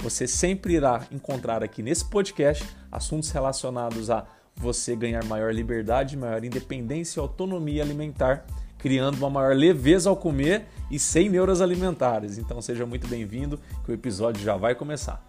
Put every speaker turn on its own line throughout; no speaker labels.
Você sempre irá encontrar aqui nesse podcast assuntos relacionados a você ganhar maior liberdade, maior independência e autonomia alimentar, criando uma maior leveza ao comer e sem neuras alimentares. Então seja muito bem-vindo, que o episódio já vai começar.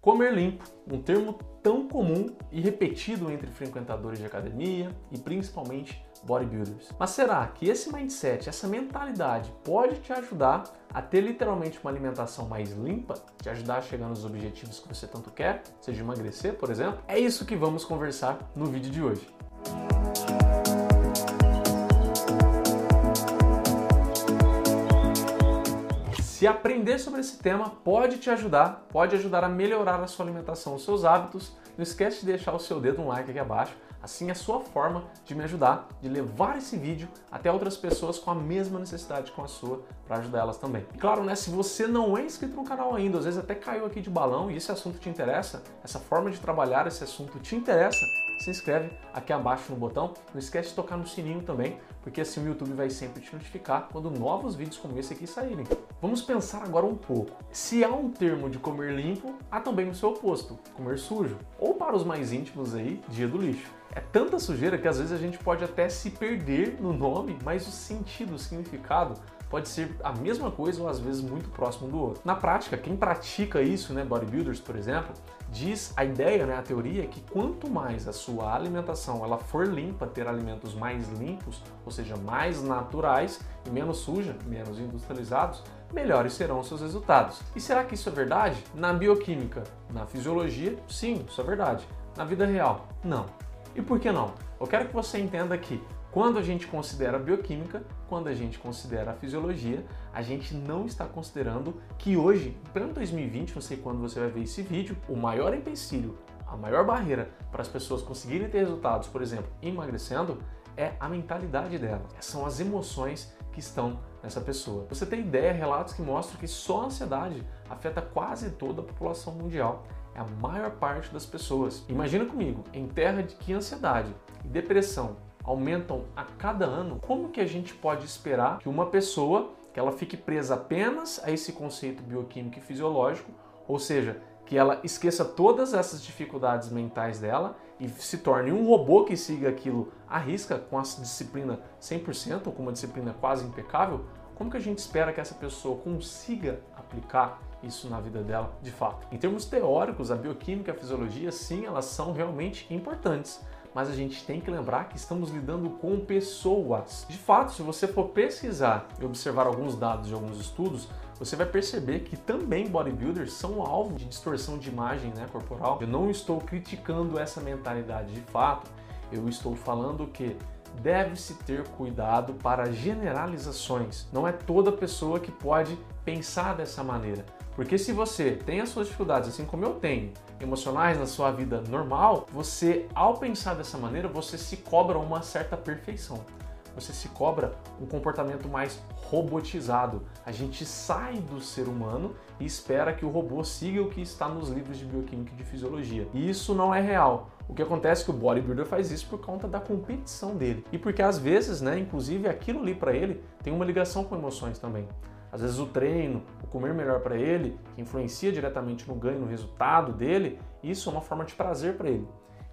Comer limpo, um termo tão comum e repetido entre frequentadores de academia e principalmente bodybuilders. Mas será que esse mindset, essa mentalidade pode te ajudar a ter literalmente uma alimentação mais limpa, te ajudar a chegar nos objetivos que você tanto quer, seja emagrecer, por exemplo? É isso que vamos conversar no vídeo de hoje. Se aprender sobre esse tema pode te ajudar, pode ajudar a melhorar a sua alimentação, os seus hábitos, não esquece de deixar o seu dedo no like aqui abaixo, assim a sua forma de me ajudar, de levar esse vídeo até outras pessoas com a mesma necessidade com a sua, para ajudar elas também. E claro, né, se você não é inscrito no canal ainda, às vezes até caiu aqui de balão e esse assunto te interessa, essa forma de trabalhar esse assunto te interessa, se inscreve aqui abaixo no botão. Não esquece de tocar no sininho também, porque assim o YouTube vai sempre te notificar quando novos vídeos como esse aqui saírem. Vamos pensar agora um pouco. Se há um termo de comer limpo, há também o seu oposto, comer sujo. Ou para os mais íntimos aí, dia do lixo. É tanta sujeira que às vezes a gente pode até se perder no nome, mas o sentido, o significado pode ser a mesma coisa ou às vezes muito próximo do outro. Na prática, quem pratica isso, né, bodybuilders, por exemplo, diz a ideia, né, a teoria que quanto mais a sua alimentação ela for limpa, ter alimentos mais limpos, ou seja, mais naturais e menos suja, menos industrializados, melhores serão os seus resultados. E será que isso é verdade? Na bioquímica, na fisiologia, sim, isso é verdade. Na vida real, não. E por que não? Eu quero que você entenda que quando a gente considera a bioquímica, quando a gente considera a fisiologia, a gente não está considerando que hoje, em pleno 2020, não sei quando você vai ver esse vídeo, o maior empecilho, a maior barreira para as pessoas conseguirem ter resultados, por exemplo, emagrecendo, é a mentalidade dela. São as emoções que estão nessa pessoa. Você tem ideia, relatos que mostram que só a ansiedade afeta quase toda a população mundial. É a maior parte das pessoas. Imagina comigo, em terra de que ansiedade e depressão aumentam a cada ano, como que a gente pode esperar que uma pessoa que ela fique presa apenas a esse conceito bioquímico e fisiológico, ou seja, que ela esqueça todas essas dificuldades mentais dela e se torne um robô que siga aquilo à risca com a disciplina 100% ou com uma disciplina quase impecável, como que a gente espera que essa pessoa consiga aplicar isso na vida dela de fato? Em termos teóricos, a bioquímica e a fisiologia, sim, elas são realmente importantes mas a gente tem que lembrar que estamos lidando com pessoas. De fato, se você for pesquisar e observar alguns dados de alguns estudos, você vai perceber que também bodybuilders são alvo de distorção de imagem né, corporal. Eu não estou criticando essa mentalidade de fato, eu estou falando que deve-se ter cuidado para generalizações. Não é toda pessoa que pode pensar dessa maneira. Porque se você tem as suas dificuldades, assim como eu tenho, emocionais na sua vida normal, você, ao pensar dessa maneira, você se cobra uma certa perfeição. Você se cobra um comportamento mais robotizado. A gente sai do ser humano e espera que o robô siga o que está nos livros de bioquímica e de fisiologia. E isso não é real. O que acontece é que o bodybuilder faz isso por conta da competição dele. E porque às vezes, né, inclusive aquilo ali para ele tem uma ligação com emoções também. Às vezes o treino, o comer melhor para ele, que influencia diretamente no ganho, no resultado dele, isso é uma forma de prazer para ele.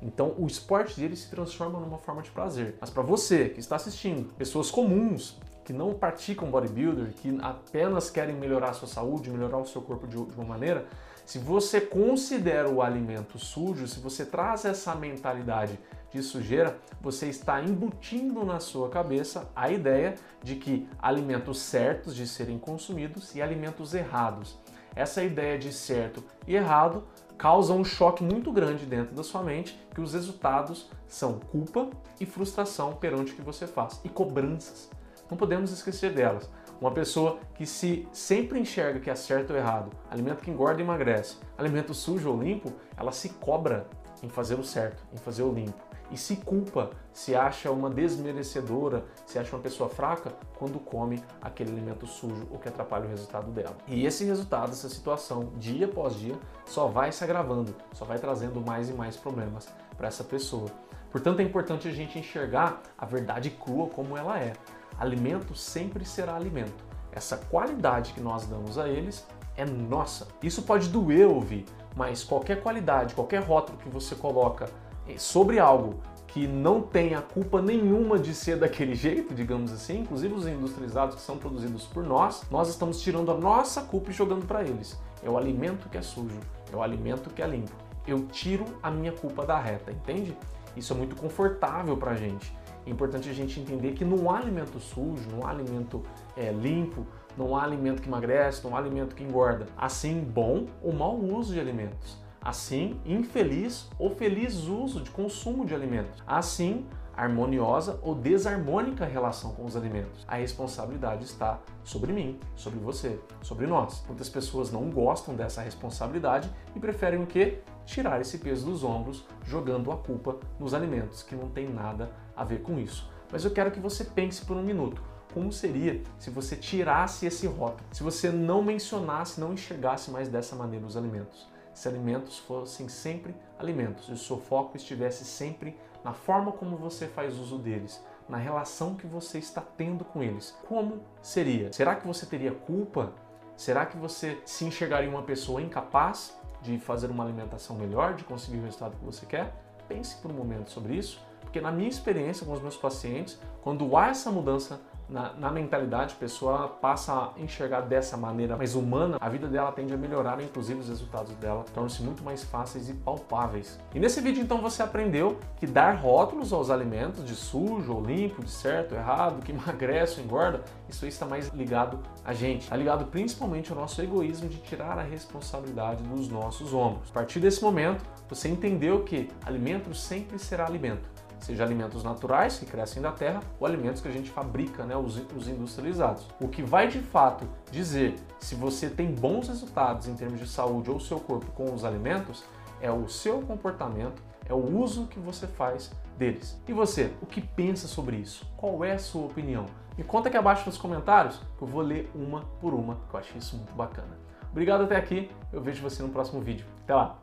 Então o esporte dele se transforma numa forma de prazer. Mas para você que está assistindo, pessoas comuns que não praticam bodybuilder, que apenas querem melhorar a sua saúde, melhorar o seu corpo de uma maneira, se você considera o alimento sujo, se você traz essa mentalidade de sujeira, você está embutindo na sua cabeça a ideia de que alimentos certos de serem consumidos e alimentos errados. Essa ideia de certo e errado causa um choque muito grande dentro da sua mente, que os resultados são culpa e frustração perante o que você faz e cobranças. não podemos esquecer delas. Uma pessoa que se sempre enxerga que é certo ou errado, alimento que engorda e emagrece, alimento sujo ou limpo, ela se cobra em fazer o certo, em fazer o limpo. E se culpa, se acha uma desmerecedora, se acha uma pessoa fraca quando come aquele alimento sujo ou que atrapalha o resultado dela. E esse resultado, essa situação, dia após dia, só vai se agravando, só vai trazendo mais e mais problemas para essa pessoa. Portanto, é importante a gente enxergar a verdade crua como ela é. Alimento sempre será alimento. Essa qualidade que nós damos a eles é nossa. Isso pode doer ouvir, mas qualquer qualidade, qualquer rótulo que você coloca eh, sobre algo que não tem a culpa nenhuma de ser daquele jeito, digamos assim, inclusive os industrializados que são produzidos por nós, nós estamos tirando a nossa culpa e jogando para eles. É o alimento que é sujo, é o alimento que é limpo. Eu tiro a minha culpa da reta, entende? Isso é muito confortável para a gente. É importante a gente entender que não há alimento sujo, não há alimento é, limpo, não há alimento que emagrece, não há alimento que engorda. Assim, bom ou mau uso de alimentos. Assim, infeliz ou feliz uso de consumo de alimentos. Assim, harmoniosa ou desarmônica relação com os alimentos. A responsabilidade está sobre mim, sobre você, sobre nós. Muitas pessoas não gostam dessa responsabilidade e preferem o quê? Tirar esse peso dos ombros, jogando a culpa nos alimentos, que não tem nada a ver com isso. Mas eu quero que você pense por um minuto como seria se você tirasse esse rótulo, se você não mencionasse, não enxergasse mais dessa maneira os alimentos. Se alimentos fossem sempre alimentos e o seu foco estivesse sempre na forma como você faz uso deles, na relação que você está tendo com eles, como seria? Será que você teria culpa? Será que você se enxergaria uma pessoa incapaz de fazer uma alimentação melhor, de conseguir o resultado que você quer? Pense por um momento sobre isso, porque na minha experiência com os meus pacientes, quando há essa mudança na, na, mentalidade, a pessoa passa a enxergar dessa maneira mais humana, a vida dela tende a melhorar, inclusive os resultados dela tornam-se muito mais fáceis e palpáveis. E nesse vídeo então você aprendeu que dar rótulos aos alimentos de sujo ou limpo, de certo errado, que emagrece ou engorda, isso está mais ligado a gente. Está ligado principalmente ao nosso egoísmo de tirar a responsabilidade dos nossos ombros. A partir desse momento, você entendeu que alimento sempre será alimento seja alimentos naturais que crescem da terra ou alimentos que a gente fabrica, né, os, os industrializados. O que vai de fato dizer se você tem bons resultados em termos de saúde ou seu corpo com os alimentos é o seu comportamento, é o uso que você faz deles. E você, o que pensa sobre isso? Qual é a sua opinião? Me conta aqui abaixo nos comentários que eu vou ler uma por uma, que eu achei isso muito bacana. Obrigado até aqui, eu vejo você no próximo vídeo. Até lá!